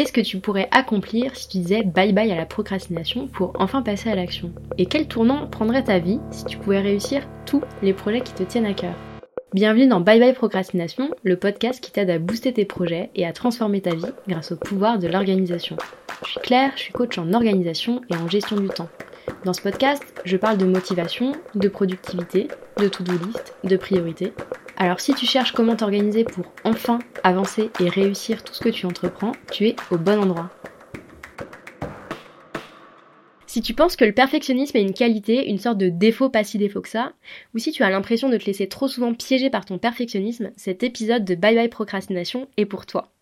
Qu'est-ce que tu pourrais accomplir si tu disais bye bye à la procrastination pour enfin passer à l'action? Et quel tournant prendrait ta vie si tu pouvais réussir tous les projets qui te tiennent à cœur? Bienvenue dans Bye Bye Procrastination, le podcast qui t'aide à booster tes projets et à transformer ta vie grâce au pouvoir de l'organisation. Je suis Claire, je suis coach en organisation et en gestion du temps. Dans ce podcast, je parle de motivation, de productivité, de to-do list, de priorité. Alors si tu cherches comment t'organiser pour enfin avancer et réussir tout ce que tu entreprends, tu es au bon endroit. Si tu penses que le perfectionnisme est une qualité, une sorte de défaut pas si défaut que ça, ou si tu as l'impression de te laisser trop souvent piéger par ton perfectionnisme, cet épisode de Bye Bye Procrastination est pour toi.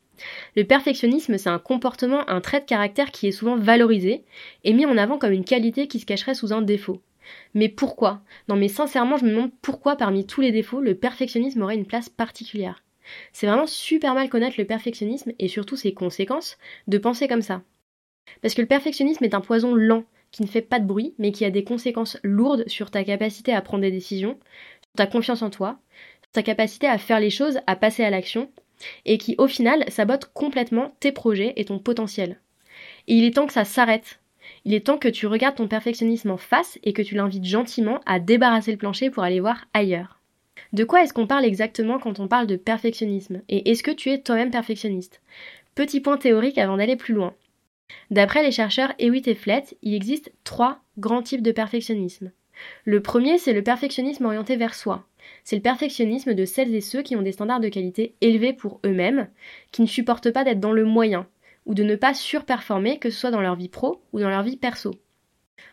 Le perfectionnisme, c'est un comportement, un trait de caractère qui est souvent valorisé et mis en avant comme une qualité qui se cacherait sous un défaut. Mais pourquoi? Non mais sincèrement, je me demande pourquoi parmi tous les défauts, le perfectionnisme aurait une place particulière. C'est vraiment super mal connaître le perfectionnisme et surtout ses conséquences de penser comme ça. Parce que le perfectionnisme est un poison lent, qui ne fait pas de bruit, mais qui a des conséquences lourdes sur ta capacité à prendre des décisions, sur ta confiance en toi, sur ta capacité à faire les choses, à passer à l'action, et qui au final sabote complètement tes projets et ton potentiel. Et il est temps que ça s'arrête. Il est temps que tu regardes ton perfectionnisme en face et que tu l'invites gentiment à débarrasser le plancher pour aller voir ailleurs. De quoi est-ce qu'on parle exactement quand on parle de perfectionnisme? Et est-ce que tu es toi-même perfectionniste? Petit point théorique avant d'aller plus loin. D'après les chercheurs Hewitt et Flett, il existe trois grands types de perfectionnisme. Le premier, c'est le perfectionnisme orienté vers soi. C'est le perfectionnisme de celles et ceux qui ont des standards de qualité élevés pour eux-mêmes, qui ne supportent pas d'être dans le moyen, ou de ne pas surperformer, que ce soit dans leur vie pro ou dans leur vie perso.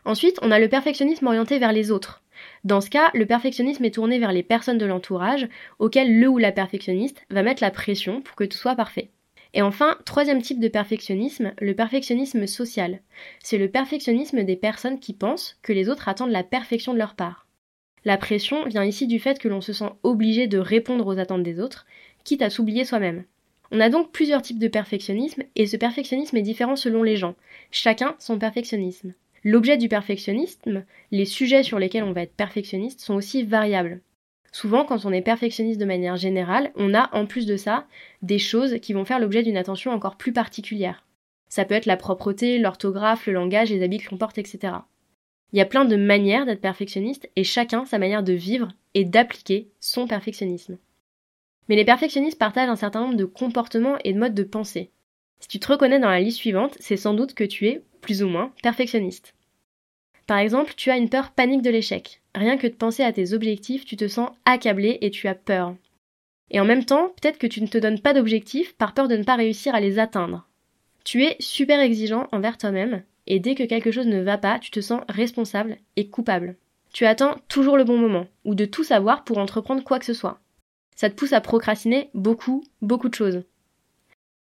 Ensuite, on a le perfectionnisme orienté vers les autres. Dans ce cas, le perfectionnisme est tourné vers les personnes de l'entourage, auxquelles le ou la perfectionniste va mettre la pression pour que tout soit parfait. Et enfin, troisième type de perfectionnisme, le perfectionnisme social. C'est le perfectionnisme des personnes qui pensent que les autres attendent la perfection de leur part. La pression vient ici du fait que l'on se sent obligé de répondre aux attentes des autres, quitte à s'oublier soi-même. On a donc plusieurs types de perfectionnisme, et ce perfectionnisme est différent selon les gens, chacun son perfectionnisme. L'objet du perfectionnisme, les sujets sur lesquels on va être perfectionniste sont aussi variables. Souvent, quand on est perfectionniste de manière générale, on a en plus de ça des choses qui vont faire l'objet d'une attention encore plus particulière. Ça peut être la propreté, l'orthographe, le langage, les habits que l'on porte, etc. Il y a plein de manières d'être perfectionniste et chacun sa manière de vivre et d'appliquer son perfectionnisme. Mais les perfectionnistes partagent un certain nombre de comportements et de modes de pensée. Si tu te reconnais dans la liste suivante, c'est sans doute que tu es, plus ou moins, perfectionniste. Par exemple, tu as une peur panique de l'échec. Rien que de penser à tes objectifs, tu te sens accablé et tu as peur. Et en même temps, peut-être que tu ne te donnes pas d'objectifs par peur de ne pas réussir à les atteindre. Tu es super exigeant envers toi-même, et dès que quelque chose ne va pas, tu te sens responsable et coupable. Tu attends toujours le bon moment, ou de tout savoir pour entreprendre quoi que ce soit. Ça te pousse à procrastiner beaucoup, beaucoup de choses.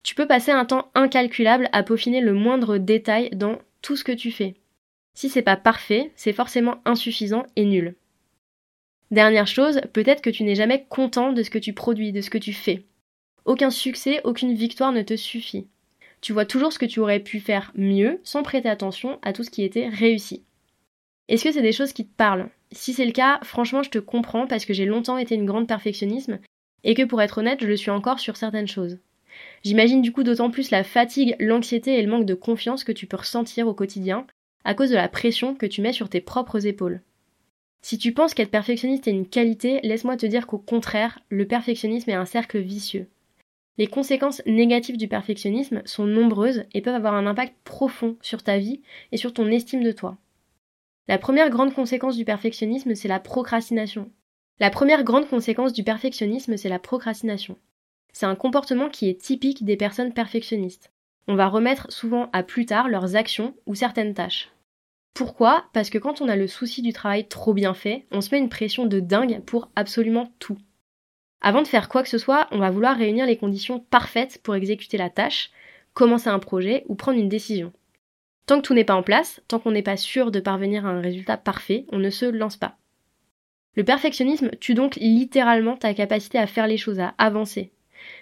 Tu peux passer un temps incalculable à peaufiner le moindre détail dans tout ce que tu fais. Si c'est pas parfait, c'est forcément insuffisant et nul. Dernière chose, peut-être que tu n'es jamais content de ce que tu produis, de ce que tu fais. Aucun succès, aucune victoire ne te suffit. Tu vois toujours ce que tu aurais pu faire mieux sans prêter attention à tout ce qui était réussi. Est-ce que c'est des choses qui te parlent? Si c'est le cas, franchement, je te comprends parce que j'ai longtemps été une grande perfectionnisme et que pour être honnête, je le suis encore sur certaines choses. J'imagine du coup d'autant plus la fatigue, l'anxiété et le manque de confiance que tu peux ressentir au quotidien à cause de la pression que tu mets sur tes propres épaules. Si tu penses qu'être perfectionniste est une qualité, laisse-moi te dire qu'au contraire, le perfectionnisme est un cercle vicieux. Les conséquences négatives du perfectionnisme sont nombreuses et peuvent avoir un impact profond sur ta vie et sur ton estime de toi. La première grande conséquence du perfectionnisme, c'est la procrastination. La première grande conséquence du perfectionnisme, c'est la procrastination. C'est un comportement qui est typique des personnes perfectionnistes on va remettre souvent à plus tard leurs actions ou certaines tâches. Pourquoi? Parce que quand on a le souci du travail trop bien fait, on se met une pression de dingue pour absolument tout. Avant de faire quoi que ce soit, on va vouloir réunir les conditions parfaites pour exécuter la tâche, commencer un projet ou prendre une décision. Tant que tout n'est pas en place, tant qu'on n'est pas sûr de parvenir à un résultat parfait, on ne se lance pas. Le perfectionnisme tue donc littéralement ta capacité à faire les choses, à avancer,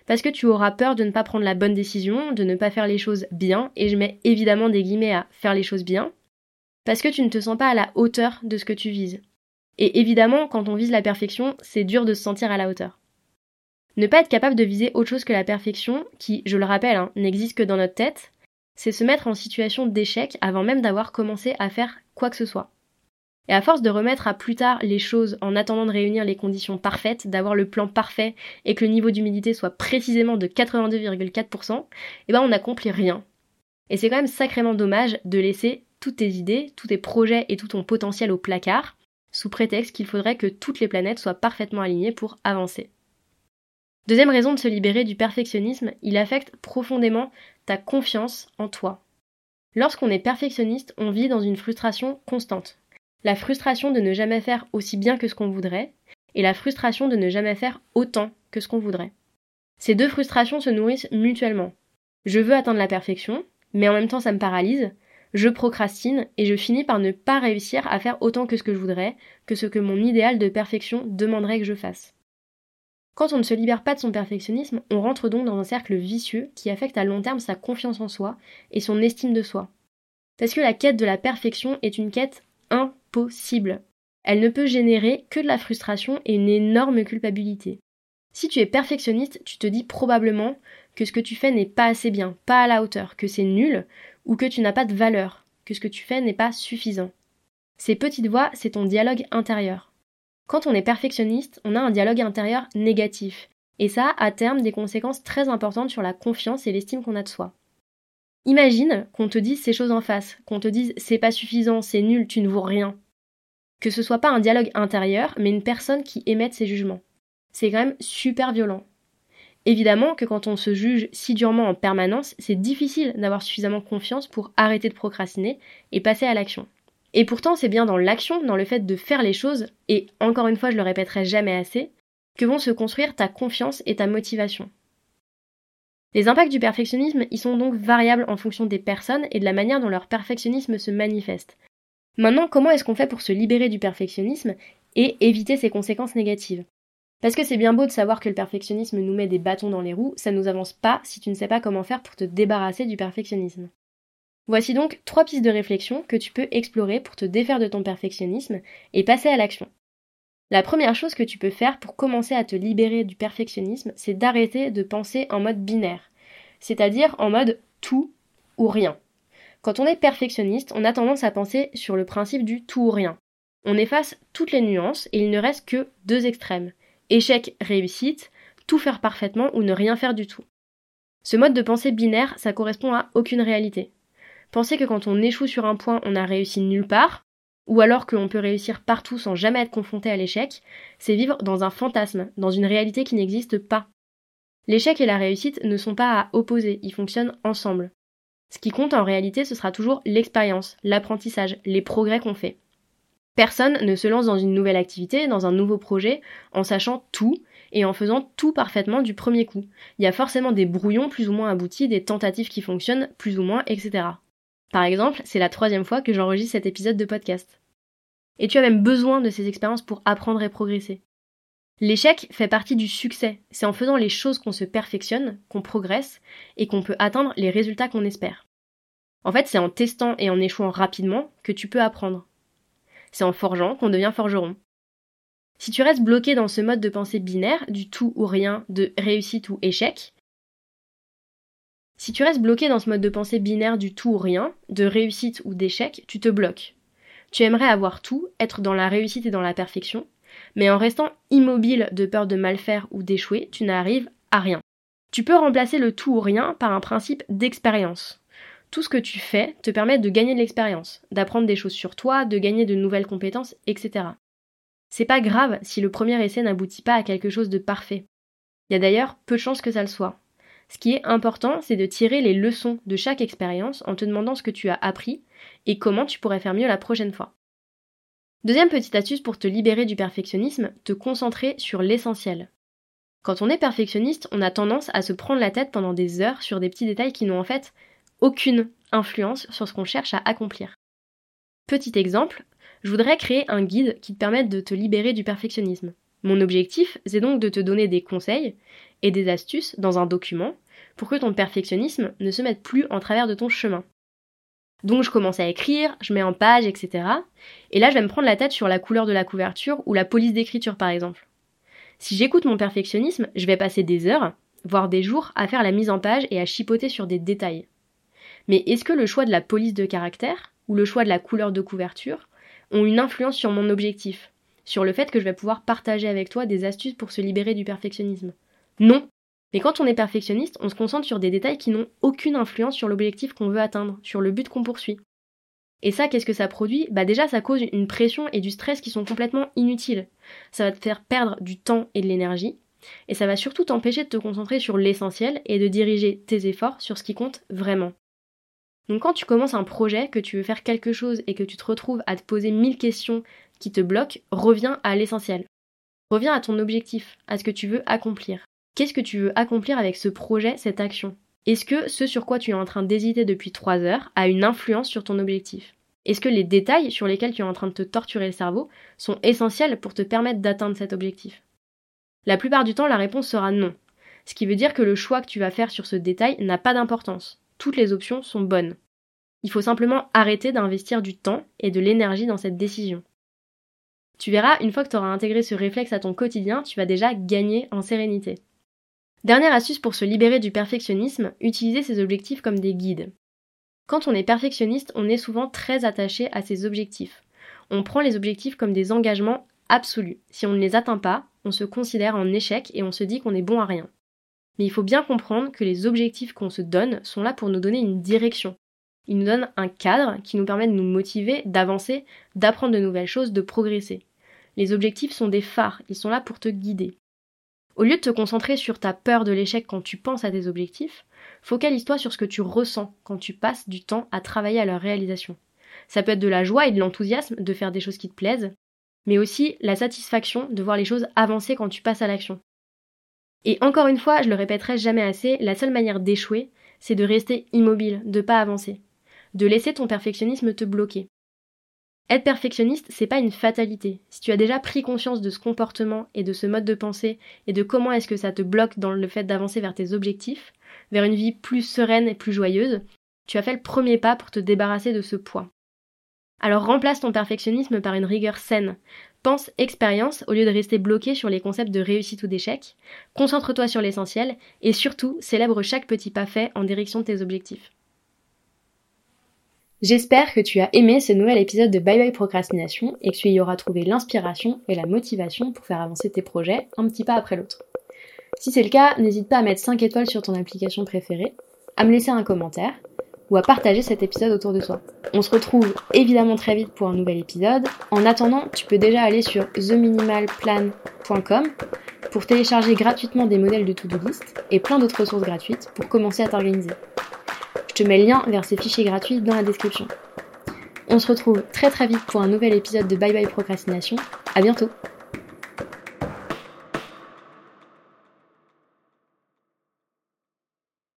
parce que tu auras peur de ne pas prendre la bonne décision, de ne pas faire les choses bien, et je mets évidemment des guillemets à faire les choses bien, parce que tu ne te sens pas à la hauteur de ce que tu vises. Et évidemment, quand on vise la perfection, c'est dur de se sentir à la hauteur. Ne pas être capable de viser autre chose que la perfection, qui, je le rappelle, hein, n'existe que dans notre tête, c'est se mettre en situation d'échec avant même d'avoir commencé à faire quoi que ce soit. Et à force de remettre à plus tard les choses en attendant de réunir les conditions parfaites, d'avoir le plan parfait et que le niveau d'humidité soit précisément de 82,4%, eh ben on n'accomplit rien. Et c'est quand même sacrément dommage de laisser toutes tes idées, tous tes projets et tout ton potentiel au placard, sous prétexte qu'il faudrait que toutes les planètes soient parfaitement alignées pour avancer. Deuxième raison de se libérer du perfectionnisme, il affecte profondément ta confiance en toi. Lorsqu'on est perfectionniste, on vit dans une frustration constante. La frustration de ne jamais faire aussi bien que ce qu'on voudrait, et la frustration de ne jamais faire autant que ce qu'on voudrait. Ces deux frustrations se nourrissent mutuellement. Je veux atteindre la perfection, mais en même temps ça me paralyse, je procrastine et je finis par ne pas réussir à faire autant que ce que je voudrais, que ce que mon idéal de perfection demanderait que je fasse. Quand on ne se libère pas de son perfectionnisme, on rentre donc dans un cercle vicieux qui affecte à long terme sa confiance en soi et son estime de soi. Parce que la quête de la perfection est une quête impossible. Elle ne peut générer que de la frustration et une énorme culpabilité. Si tu es perfectionniste, tu te dis probablement que ce que tu fais n'est pas assez bien, pas à la hauteur, que c'est nul, ou que tu n'as pas de valeur, que ce que tu fais n'est pas suffisant. Ces petites voix, c'est ton dialogue intérieur. Quand on est perfectionniste, on a un dialogue intérieur négatif, et ça a à terme des conséquences très importantes sur la confiance et l'estime qu'on a de soi. Imagine qu'on te dise ces choses en face, qu'on te dise c'est pas suffisant, c'est nul, tu ne vaux rien. Que ce soit pas un dialogue intérieur, mais une personne qui émette ses jugements. C'est quand même super violent. Évidemment que quand on se juge si durement en permanence, c'est difficile d'avoir suffisamment confiance pour arrêter de procrastiner et passer à l'action. Et pourtant, c'est bien dans l'action, dans le fait de faire les choses, et encore une fois, je le répéterai jamais assez, que vont se construire ta confiance et ta motivation. Les impacts du perfectionnisme, ils sont donc variables en fonction des personnes et de la manière dont leur perfectionnisme se manifeste. Maintenant, comment est-ce qu'on fait pour se libérer du perfectionnisme et éviter ses conséquences négatives? Parce que c'est bien beau de savoir que le perfectionnisme nous met des bâtons dans les roues, ça nous avance pas si tu ne sais pas comment faire pour te débarrasser du perfectionnisme. Voici donc trois pistes de réflexion que tu peux explorer pour te défaire de ton perfectionnisme et passer à l'action. La première chose que tu peux faire pour commencer à te libérer du perfectionnisme, c'est d'arrêter de penser en mode binaire, c'est-à-dire en mode tout ou rien. Quand on est perfectionniste, on a tendance à penser sur le principe du tout ou rien. On efface toutes les nuances et il ne reste que deux extrêmes. Échec, réussite, tout faire parfaitement ou ne rien faire du tout. Ce mode de pensée binaire, ça correspond à aucune réalité. Penser que quand on échoue sur un point, on a réussi nulle part, ou alors qu'on peut réussir partout sans jamais être confronté à l'échec, c'est vivre dans un fantasme, dans une réalité qui n'existe pas. L'échec et la réussite ne sont pas à opposer, ils fonctionnent ensemble. Ce qui compte en réalité, ce sera toujours l'expérience, l'apprentissage, les progrès qu'on fait. Personne ne se lance dans une nouvelle activité, dans un nouveau projet, en sachant tout et en faisant tout parfaitement du premier coup. Il y a forcément des brouillons plus ou moins aboutis, des tentatives qui fonctionnent plus ou moins, etc. Par exemple, c'est la troisième fois que j'enregistre cet épisode de podcast. Et tu as même besoin de ces expériences pour apprendre et progresser. L'échec fait partie du succès. C'est en faisant les choses qu'on se perfectionne, qu'on progresse et qu'on peut atteindre les résultats qu'on espère. En fait, c'est en testant et en échouant rapidement que tu peux apprendre. C'est en forgeant qu'on devient forgeron. Si tu restes bloqué dans ce mode de pensée binaire, du tout ou rien, de réussite ou échec, si tu restes bloqué dans ce mode de pensée binaire du tout ou rien, de réussite ou d'échec, tu te bloques. Tu aimerais avoir tout, être dans la réussite et dans la perfection, mais en restant immobile de peur de mal faire ou d'échouer, tu n'arrives à rien. Tu peux remplacer le tout ou rien par un principe d'expérience. Tout ce que tu fais te permet de gagner de l'expérience, d'apprendre des choses sur toi, de gagner de nouvelles compétences, etc. C'est pas grave si le premier essai n'aboutit pas à quelque chose de parfait. Il y a d'ailleurs peu de chances que ça le soit. Ce qui est important, c'est de tirer les leçons de chaque expérience en te demandant ce que tu as appris et comment tu pourrais faire mieux la prochaine fois. Deuxième petite astuce pour te libérer du perfectionnisme, te concentrer sur l'essentiel. Quand on est perfectionniste, on a tendance à se prendre la tête pendant des heures sur des petits détails qui n'ont en fait aucune influence sur ce qu'on cherche à accomplir. Petit exemple, je voudrais créer un guide qui te permette de te libérer du perfectionnisme. Mon objectif, c'est donc de te donner des conseils et des astuces dans un document pour que ton perfectionnisme ne se mette plus en travers de ton chemin. Donc je commence à écrire, je mets en page, etc. Et là je vais me prendre la tête sur la couleur de la couverture ou la police d'écriture par exemple. Si j'écoute mon perfectionnisme, je vais passer des heures, voire des jours, à faire la mise en page et à chipoter sur des détails. Mais est-ce que le choix de la police de caractère ou le choix de la couleur de couverture ont une influence sur mon objectif, sur le fait que je vais pouvoir partager avec toi des astuces pour se libérer du perfectionnisme? Non. Mais quand on est perfectionniste, on se concentre sur des détails qui n'ont aucune influence sur l'objectif qu'on veut atteindre, sur le but qu'on poursuit. Et ça, qu'est-ce que ça produit? Bah déjà, ça cause une pression et du stress qui sont complètement inutiles. Ça va te faire perdre du temps et de l'énergie, et ça va surtout t'empêcher de te concentrer sur l'essentiel et de diriger tes efforts sur ce qui compte vraiment. Donc quand tu commences un projet, que tu veux faire quelque chose et que tu te retrouves à te poser mille questions qui te bloquent, reviens à l'essentiel. Reviens à ton objectif, à ce que tu veux accomplir. Qu'est-ce que tu veux accomplir avec ce projet, cette action? Est-ce que ce sur quoi tu es en train d'hésiter depuis trois heures a une influence sur ton objectif? Est-ce que les détails sur lesquels tu es en train de te torturer le cerveau sont essentiels pour te permettre d'atteindre cet objectif? La plupart du temps, la réponse sera non. Ce qui veut dire que le choix que tu vas faire sur ce détail n'a pas d'importance toutes les options sont bonnes. Il faut simplement arrêter d'investir du temps et de l'énergie dans cette décision. Tu verras, une fois que tu auras intégré ce réflexe à ton quotidien, tu vas déjà gagner en sérénité. Dernière astuce pour se libérer du perfectionnisme, utiliser ses objectifs comme des guides. Quand on est perfectionniste, on est souvent très attaché à ses objectifs. On prend les objectifs comme des engagements absolus. Si on ne les atteint pas, on se considère en échec et on se dit qu'on est bon à rien. Mais il faut bien comprendre que les objectifs qu'on se donne sont là pour nous donner une direction. Ils nous donnent un cadre qui nous permet de nous motiver, d'avancer, d'apprendre de nouvelles choses, de progresser. Les objectifs sont des phares, ils sont là pour te guider. Au lieu de te concentrer sur ta peur de l'échec quand tu penses à tes objectifs, focalise-toi sur ce que tu ressens quand tu passes du temps à travailler à leur réalisation. Ça peut être de la joie et de l'enthousiasme de faire des choses qui te plaisent, mais aussi la satisfaction de voir les choses avancer quand tu passes à l'action. Et encore une fois, je le répéterai jamais assez, la seule manière d'échouer, c'est de rester immobile, de pas avancer, de laisser ton perfectionnisme te bloquer. Être perfectionniste, c'est pas une fatalité. Si tu as déjà pris conscience de ce comportement et de ce mode de pensée et de comment est-ce que ça te bloque dans le fait d'avancer vers tes objectifs, vers une vie plus sereine et plus joyeuse, tu as fait le premier pas pour te débarrasser de ce poids. Alors remplace ton perfectionnisme par une rigueur saine, Pense expérience au lieu de rester bloqué sur les concepts de réussite ou d'échec. Concentre-toi sur l'essentiel et surtout célèbre chaque petit pas fait en direction de tes objectifs. J'espère que tu as aimé ce nouvel épisode de Bye Bye Procrastination et que tu y auras trouvé l'inspiration et la motivation pour faire avancer tes projets un petit pas après l'autre. Si c'est le cas, n'hésite pas à mettre 5 étoiles sur ton application préférée, à me laisser un commentaire ou à partager cet épisode autour de toi. On se retrouve évidemment très vite pour un nouvel épisode. En attendant, tu peux déjà aller sur theminimalplan.com pour télécharger gratuitement des modèles de to-do list et plein d'autres ressources gratuites pour commencer à t'organiser. Je mets le lien vers ces fichiers gratuits dans la description. On se retrouve très très vite pour un nouvel épisode de Bye Bye Procrastination. À bientôt